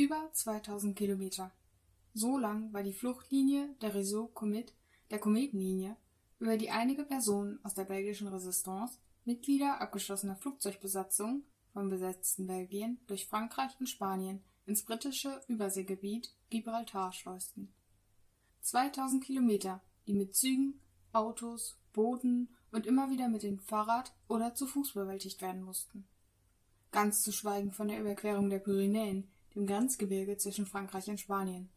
Über 2000 Kilometer. So lang war die Fluchtlinie der Réseau Comet, der Kometenlinie, über die einige Personen aus der belgischen Resistance, Mitglieder abgeschlossener Flugzeugbesatzungen vom besetzten Belgien, durch Frankreich und Spanien ins britische Überseegebiet Gibraltar schleusten. 2000 Kilometer, die mit Zügen, Autos, Booten und immer wieder mit dem Fahrrad oder zu Fuß bewältigt werden mussten. Ganz zu schweigen von der Überquerung der Pyrenäen, dem Grenzgebirge zwischen Frankreich und Spanien.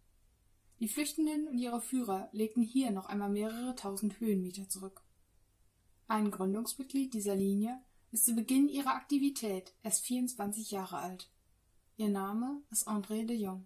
Die Flüchtenden und ihre Führer legten hier noch einmal mehrere tausend Höhenmeter zurück. Ein Gründungsmitglied dieser Linie ist zu Beginn ihrer Aktivität erst 24 Jahre alt. Ihr Name ist André de Jong.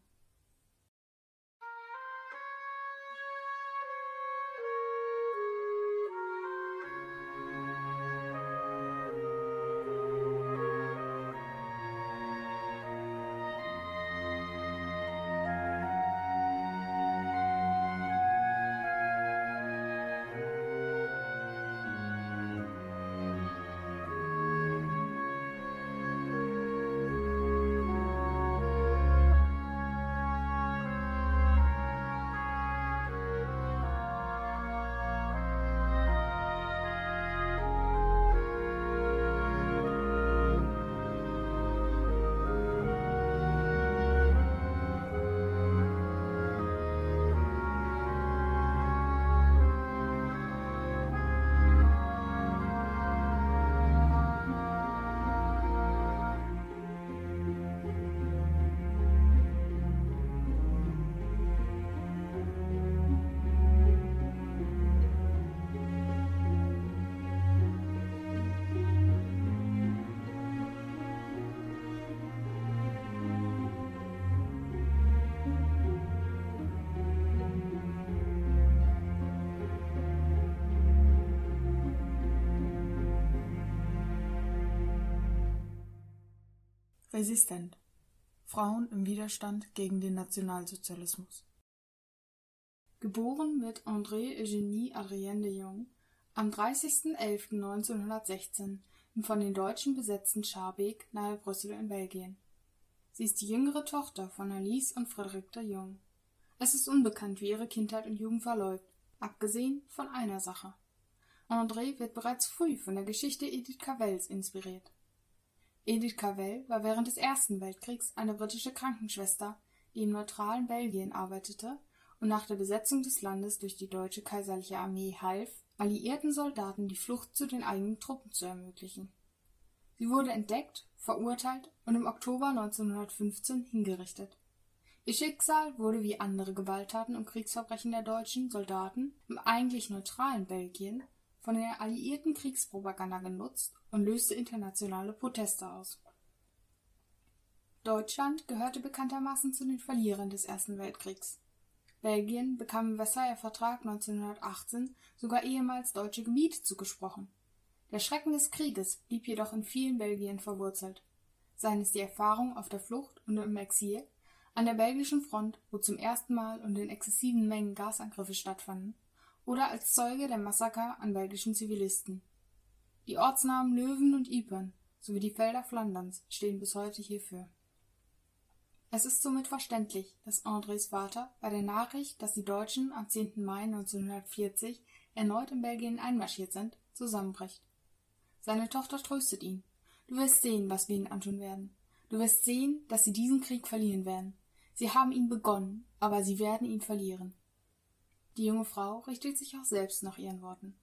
Resistent. Frauen im Widerstand gegen den Nationalsozialismus. Geboren wird André Eugénie Adrienne de Jong am 30.11.1916 im von den Deutschen besetzten Schaerbeek nahe Brüssel in Belgien. Sie ist die jüngere Tochter von Alice und Frédéric de Jong. Es ist unbekannt, wie ihre Kindheit und Jugend verläuft, abgesehen von einer Sache. André wird bereits früh von der Geschichte Edith Cavelles inspiriert. Edith Cavell war während des Ersten Weltkriegs eine britische Krankenschwester, die im neutralen Belgien arbeitete und nach der Besetzung des Landes durch die deutsche kaiserliche Armee half, alliierten Soldaten die Flucht zu den eigenen Truppen zu ermöglichen. Sie wurde entdeckt, verurteilt und im Oktober 1915 hingerichtet. Ihr Schicksal wurde wie andere Gewalttaten und Kriegsverbrechen der deutschen Soldaten im eigentlich neutralen Belgien von der alliierten Kriegspropaganda genutzt und löste internationale Proteste aus. Deutschland gehörte bekanntermaßen zu den Verlierern des Ersten Weltkriegs. Belgien bekam im Versailler Vertrag 1918 sogar ehemals deutsche Gebiete zugesprochen. Der Schrecken des Krieges blieb jedoch in vielen Belgien verwurzelt. Seien es die Erfahrung auf der Flucht und im Exil, an der belgischen Front, wo zum ersten Mal und in exzessiven Mengen Gasangriffe stattfanden, oder als Zeuge der Massaker an belgischen Zivilisten. Die Ortsnamen Löwen und Ypern sowie die Felder Flanderns stehen bis heute hierfür. Es ist somit verständlich, dass Andrés Vater bei der Nachricht, dass die Deutschen am 10. Mai 1940 erneut in Belgien einmarschiert sind, zusammenbricht. Seine Tochter tröstet ihn. Du wirst sehen, was wir ihnen antun werden. Du wirst sehen, dass sie diesen Krieg verlieren werden. Sie haben ihn begonnen, aber sie werden ihn verlieren. Die junge Frau richtet sich auch selbst nach ihren Worten.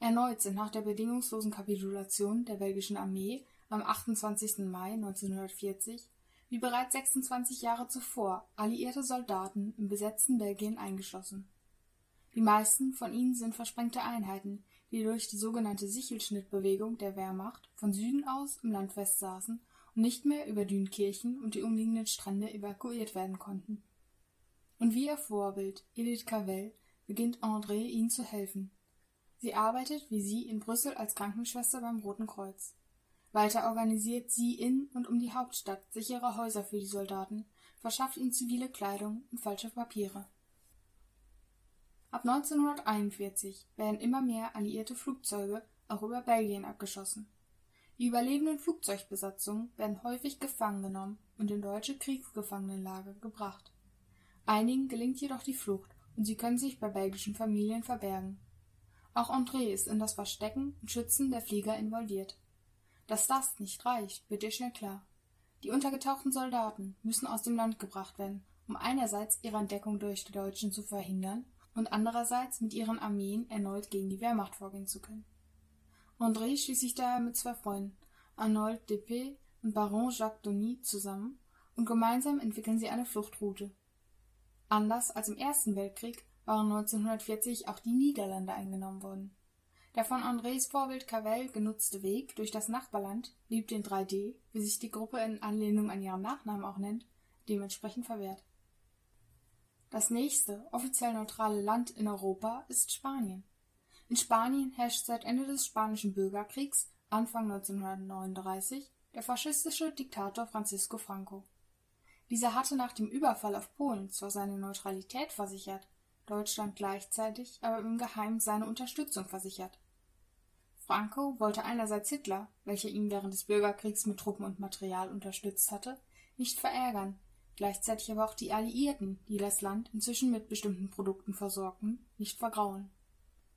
Erneut sind nach der bedingungslosen Kapitulation der belgischen Armee am 28. Mai 1940 wie bereits 26 Jahre zuvor alliierte Soldaten im besetzten Belgien eingeschlossen. Die meisten von ihnen sind versprengte Einheiten, die durch die sogenannte Sichelschnittbewegung der Wehrmacht von Süden aus im Land festsaßen und nicht mehr über Dünkirchen und die umliegenden Strände evakuiert werden konnten. Und wie ihr Vorbild Edith Cavell beginnt André ihnen zu helfen. Sie arbeitet wie sie in Brüssel als Krankenschwester beim Roten Kreuz. Weiter organisiert sie in und um die Hauptstadt sichere Häuser für die Soldaten, verschafft ihnen zivile Kleidung und falsche Papiere. Ab 1941 werden immer mehr alliierte Flugzeuge auch über Belgien abgeschossen. Die überlebenden Flugzeugbesatzungen werden häufig gefangen genommen und in deutsche Kriegsgefangenenlager gebracht. Einigen gelingt jedoch die Flucht und sie können sich bei belgischen Familien verbergen. Auch André ist in das Verstecken und Schützen der Flieger involviert. Dass das nicht reicht, wird ihr schnell klar. Die untergetauchten Soldaten müssen aus dem Land gebracht werden, um einerseits ihre Entdeckung durch die Deutschen zu verhindern und andererseits mit ihren Armeen erneut gegen die Wehrmacht vorgehen zu können. André schließt sich daher mit zwei Freunden, Arnold Depé und Baron Jacques Denis, zusammen und gemeinsam entwickeln sie eine Fluchtroute. Anders als im Ersten Weltkrieg waren 1940 auch die Niederlande eingenommen worden. Der von Andrés Vorbild Cavell genutzte Weg durch das Nachbarland blieb den 3D, wie sich die Gruppe in Anlehnung an ihren Nachnamen auch nennt, dementsprechend verwehrt. Das nächste offiziell neutrale Land in Europa ist Spanien. In Spanien herrscht seit Ende des Spanischen Bürgerkriegs Anfang 1939 der faschistische Diktator Francisco Franco. Dieser hatte nach dem Überfall auf Polen zwar seine Neutralität versichert, Deutschland gleichzeitig aber im Geheimen seine Unterstützung versichert. Franco wollte einerseits Hitler, welcher ihn während des Bürgerkriegs mit Truppen und Material unterstützt hatte, nicht verärgern, gleichzeitig aber auch die Alliierten, die das Land inzwischen mit bestimmten Produkten versorgten, nicht vergraulen.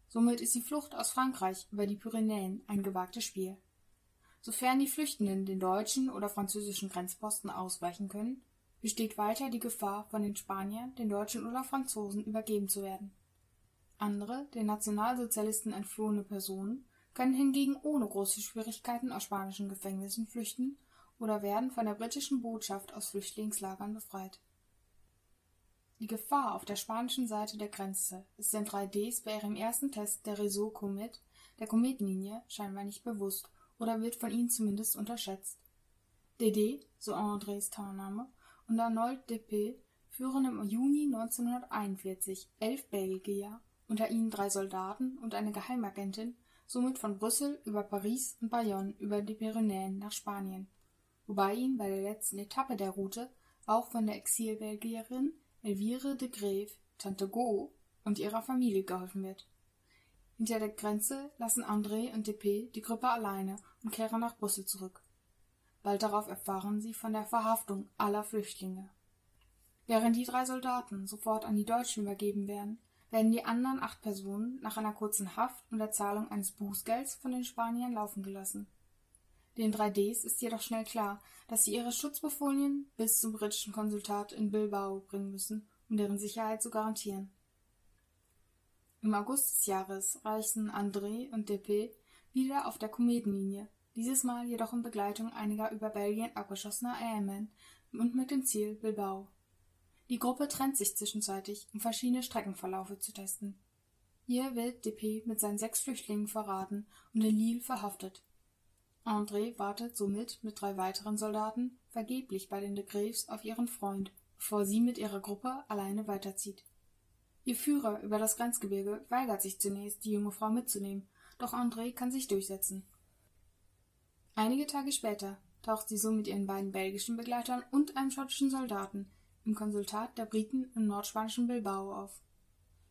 Somit ist die Flucht aus Frankreich über die Pyrenäen ein gewagtes Spiel. Sofern die Flüchtenden den deutschen oder französischen Grenzposten ausweichen können, besteht weiter die Gefahr, von den Spaniern, den Deutschen oder Franzosen übergeben zu werden. Andere, den Nationalsozialisten entflohene Personen, können hingegen ohne große Schwierigkeiten aus spanischen Gefängnissen flüchten oder werden von der britischen Botschaft aus Flüchtlingslagern befreit die Gefahr auf der spanischen Seite der Grenze ist den 3Ds bei ihrem ersten Test der Réseau Comet, der Kometenlinie, scheinbar nicht bewusst oder wird von ihnen zumindest unterschätzt. Dédé, so Andrés Tarnname, und Arnold Depé führen im Juni 1941 elf Belgier, unter ihnen drei Soldaten und eine Geheimagentin, somit von Brüssel über Paris und Bayonne über die Pyrenäen nach Spanien, wobei ihnen bei der letzten Etappe der Route auch von der Exilbelgierin Elvire de Greve, Tante Go und ihrer Familie geholfen wird. Hinter der Grenze lassen André und Depé die Gruppe alleine und kehren nach Brüssel zurück. Bald darauf erfahren sie von der Verhaftung aller Flüchtlinge. Während die drei Soldaten sofort an die Deutschen übergeben werden, werden die anderen acht Personen nach einer kurzen Haft und der Zahlung eines Bußgelds von den Spaniern laufen gelassen. Den 3Ds ist jedoch schnell klar, dass sie ihre Schutzbefohlenen bis zum britischen Konsulat in Bilbao bringen müssen, um deren Sicherheit zu garantieren. Im August des Jahres reisen André und Depé wieder auf der Kometenlinie, dieses Mal jedoch in Begleitung einiger über Belgien abgeschossener Airmen und mit dem Ziel Bilbao. Die Gruppe trennt sich zwischenzeitlich, um verschiedene Streckenverlaufe zu testen. Hier wird Depé mit seinen sechs Flüchtlingen verraten und in Lille verhaftet. André wartet somit mit drei weiteren Soldaten vergeblich bei den de Graves auf ihren Freund, bevor sie mit ihrer Gruppe alleine weiterzieht. Ihr Führer über das Grenzgebirge weigert sich zunächst, die junge Frau mitzunehmen, doch André kann sich durchsetzen. Einige Tage später taucht sie so mit ihren beiden belgischen Begleitern und einem schottischen Soldaten im Konsultat der Briten im nordspanischen Bilbao auf.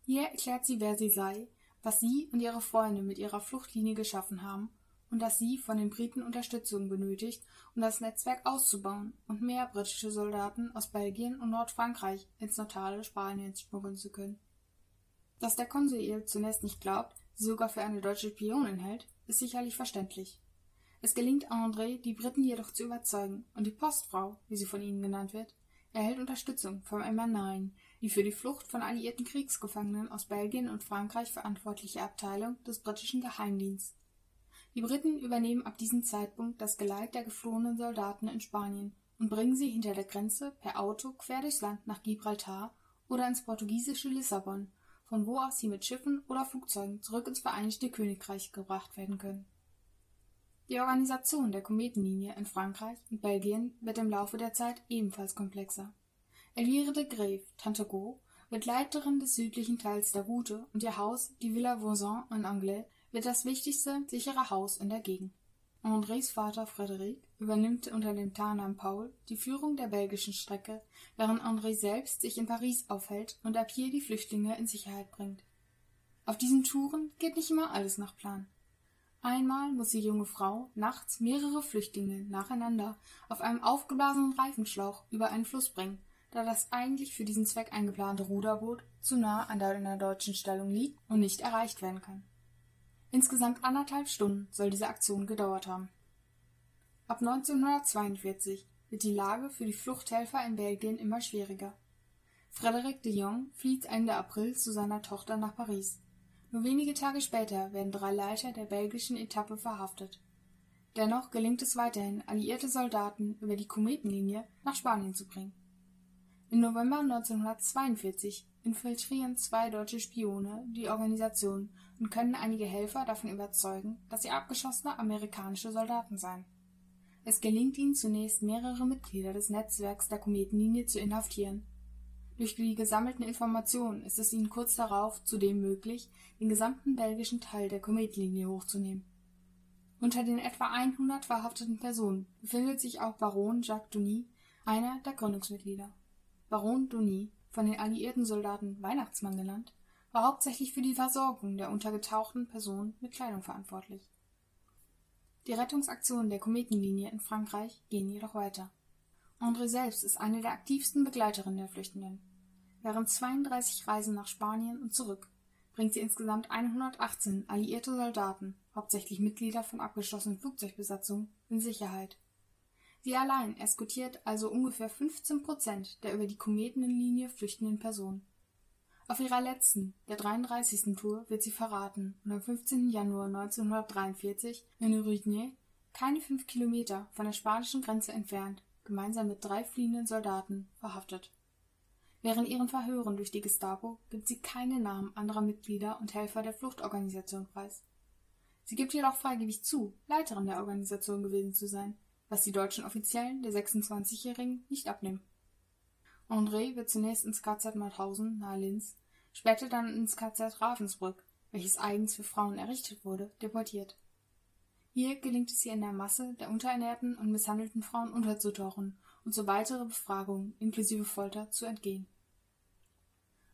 Hier erklärt sie, wer sie sei, was sie und ihre Freunde mit ihrer Fluchtlinie geschaffen haben und dass sie von den Briten Unterstützung benötigt, um das Netzwerk auszubauen und mehr britische Soldaten aus Belgien und Nordfrankreich ins neutrale Spanien schmuggeln zu können. Dass der Konsul ihr zunächst nicht glaubt, sie sogar für eine deutsche Spionin hält, ist sicherlich verständlich. Es gelingt André, die Briten jedoch zu überzeugen, und die Postfrau, wie sie von ihnen genannt wird, erhält Unterstützung vom MI9, die für die Flucht von alliierten Kriegsgefangenen aus Belgien und Frankreich verantwortliche Abteilung des britischen Geheimdienstes. Die Briten übernehmen ab diesem Zeitpunkt das Geleit der geflohenen Soldaten in Spanien und bringen sie hinter der Grenze per Auto quer durchs Land nach Gibraltar oder ins portugiesische Lissabon, von wo aus sie mit Schiffen oder Flugzeugen zurück ins Vereinigte Königreich gebracht werden können. Die Organisation der Kometenlinie in Frankreich und Belgien wird im Laufe der Zeit ebenfalls komplexer. Elvire de Greve, Tante Go, wird Leiterin des südlichen Teils der Route und ihr Haus, die Villa Voisin in Anglais, wird das wichtigste sichere Haus in der Gegend. Andrés Vater Frédéric übernimmt unter dem Tarnnamen Paul die Führung der belgischen Strecke, während André selbst sich in Paris aufhält und ab hier die Flüchtlinge in Sicherheit bringt. Auf diesen Touren geht nicht immer alles nach Plan. Einmal muss die junge Frau nachts mehrere Flüchtlinge nacheinander auf einem aufgeblasenen Reifenschlauch über einen Fluss bringen, da das eigentlich für diesen Zweck eingeplante Ruderboot zu nah an der deutschen Stellung liegt und nicht erreicht werden kann. Insgesamt anderthalb Stunden soll diese Aktion gedauert haben. Ab 1942 wird die Lage für die Fluchthelfer in Belgien immer schwieriger. Frédéric de Jong flieht Ende April zu seiner Tochter nach Paris. Nur wenige Tage später werden drei Leiter der belgischen Etappe verhaftet. Dennoch gelingt es weiterhin, alliierte Soldaten über die Kometenlinie nach Spanien zu bringen. Im November 1942 infiltrieren zwei deutsche Spione die Organisation und können einige Helfer davon überzeugen, dass sie abgeschossene amerikanische Soldaten seien. Es gelingt ihnen zunächst mehrere Mitglieder des Netzwerks der Kometenlinie zu inhaftieren durch die gesammelten Informationen ist es ihnen kurz darauf zudem möglich, den gesamten belgischen Teil der Kometlinie hochzunehmen. Unter den etwa 100 verhafteten Personen befindet sich auch Baron Jacques Douny, einer der Gründungsmitglieder. Baron Douny, von den alliierten Soldaten Weihnachtsmann genannt, war hauptsächlich für die Versorgung der untergetauchten Personen mit Kleidung verantwortlich. Die Rettungsaktionen der Kometenlinie in Frankreich gehen jedoch weiter. André selbst ist eine der aktivsten Begleiterinnen der Flüchtenden. Während 32 Reisen nach Spanien und zurück bringt sie insgesamt 118 alliierte Soldaten, hauptsächlich Mitglieder von abgeschlossenen Flugzeugbesatzungen, in Sicherheit. Sie allein eskortiert also ungefähr 15 Prozent der über die Kometenlinie flüchtenden Personen. Auf ihrer letzten, der 33. Tour, wird sie verraten und am 15. Januar 1943 in Rugnier, keine fünf Kilometer von der spanischen Grenze entfernt, gemeinsam mit drei fliehenden Soldaten verhaftet. Während ihren Verhören durch die Gestapo gibt sie keine Namen anderer Mitglieder und Helfer der Fluchtorganisation preis. Sie gibt jedoch freigebig zu, Leiterin der Organisation gewesen zu sein, was die deutschen Offiziellen der 26-Jährigen nicht abnehmen. André wird zunächst ins KZ Mauthausen nahe Linz, später dann ins KZ Ravensbrück, welches eigens für Frauen errichtet wurde, deportiert. Hier gelingt es ihr in der Masse der unterernährten und misshandelten Frauen unterzutauchen und zur weiteren Befragung inklusive Folter zu entgehen.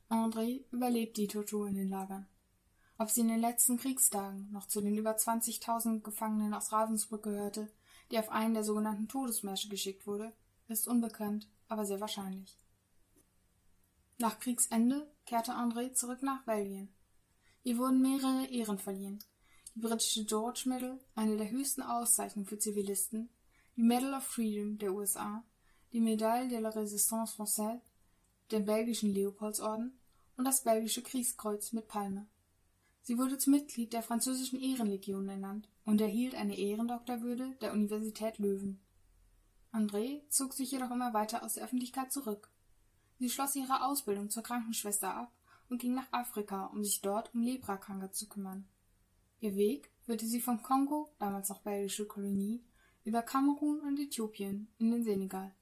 André überlebt die Tortur in den Lagern. Ob sie in den letzten Kriegstagen noch zu den über 20.000 Gefangenen aus Ravensbrück gehörte, die auf einen der sogenannten Todesmärsche geschickt wurde, ist unbekannt, aber sehr wahrscheinlich. Nach Kriegsende kehrte André zurück nach Belgien. Ihr wurden mehrere Ehren verliehen. Die britische George Medal, eine der höchsten Auszeichnungen für Zivilisten, die Medal of Freedom der USA die Médaille de la Résistance Française, den belgischen Leopoldsorden und das belgische Kriegskreuz mit Palme. Sie wurde zum Mitglied der französischen Ehrenlegion ernannt und erhielt eine Ehrendoktorwürde der Universität Löwen. André zog sich jedoch immer weiter aus der Öffentlichkeit zurück. Sie schloss ihre Ausbildung zur Krankenschwester ab und ging nach Afrika, um sich dort um Leprakranke zu kümmern. Ihr Weg führte sie vom Kongo, damals noch belgische Kolonie, über Kamerun und Äthiopien in den Senegal.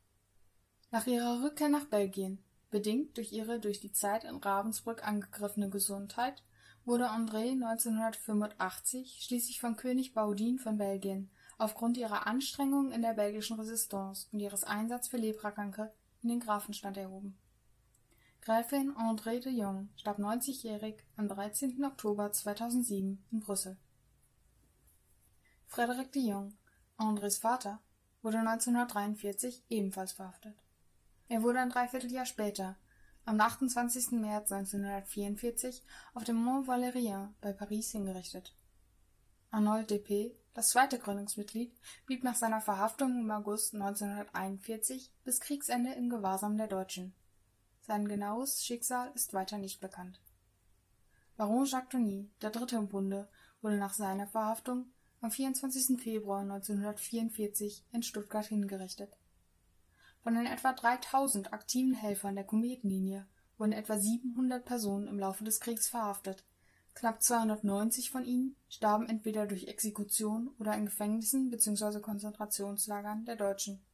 Nach ihrer Rückkehr nach Belgien, bedingt durch ihre durch die Zeit in Ravensbrück angegriffene Gesundheit, wurde André 1985 schließlich von König Baudin von Belgien aufgrund ihrer Anstrengungen in der belgischen Resistance und ihres Einsatzes für Leprakranke in den Grafenstand erhoben. Gräfin André de Jong starb 90-jährig am 13. Oktober 2007 in Brüssel. Frédéric de Jong, Andrés Vater, wurde 1943 ebenfalls verhaftet. Er wurde ein Dreivierteljahr später, am 28. März 1944, auf dem Mont Valérien bei Paris hingerichtet. Arnold Depé, das zweite Gründungsmitglied, blieb nach seiner Verhaftung im August 1941 bis Kriegsende im Gewahrsam der Deutschen. Sein genaues Schicksal ist weiter nicht bekannt. Baron Jacques Tony, der dritte im Bunde, wurde nach seiner Verhaftung am 24. Februar 1944 in Stuttgart hingerichtet von den etwa 3000 aktiven Helfern der Kometenlinie wurden etwa 700 Personen im Laufe des Kriegs verhaftet. Knapp 290 von ihnen starben entweder durch Exekution oder in Gefängnissen bzw. Konzentrationslagern der Deutschen.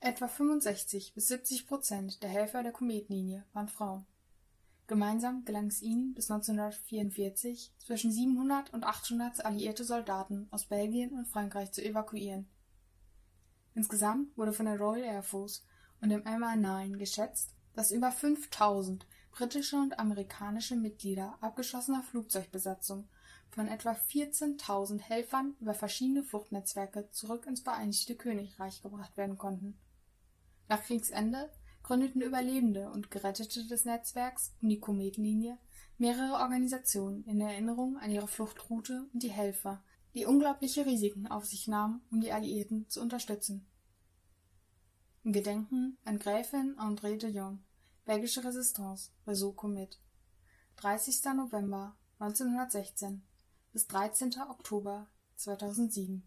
Etwa 65 bis 70 Prozent der Helfer der Kometenlinie waren Frauen. Gemeinsam gelang es ihnen bis 1944 zwischen 700 und 800 alliierte Soldaten aus Belgien und Frankreich zu evakuieren Insgesamt wurde von der Royal Air Force und dem MI9 geschätzt, dass über 5000 britische und amerikanische Mitglieder abgeschlossener Flugzeugbesatzung von etwa 14.000 Helfern über verschiedene Fluchtnetzwerke zurück ins Vereinigte Königreich gebracht werden konnten. Nach Kriegsende gründeten Überlebende und Gerettete des Netzwerks um die Kometlinie mehrere Organisationen in Erinnerung an ihre Fluchtroute und die Helfer, die unglaubliche Risiken auf sich nahmen, um die Alliierten zu unterstützen. Im Gedenken an Gräfin André de Jong, belgische Resistance (Réseau Comet) 30. November 1916 – 13. Oktober 2007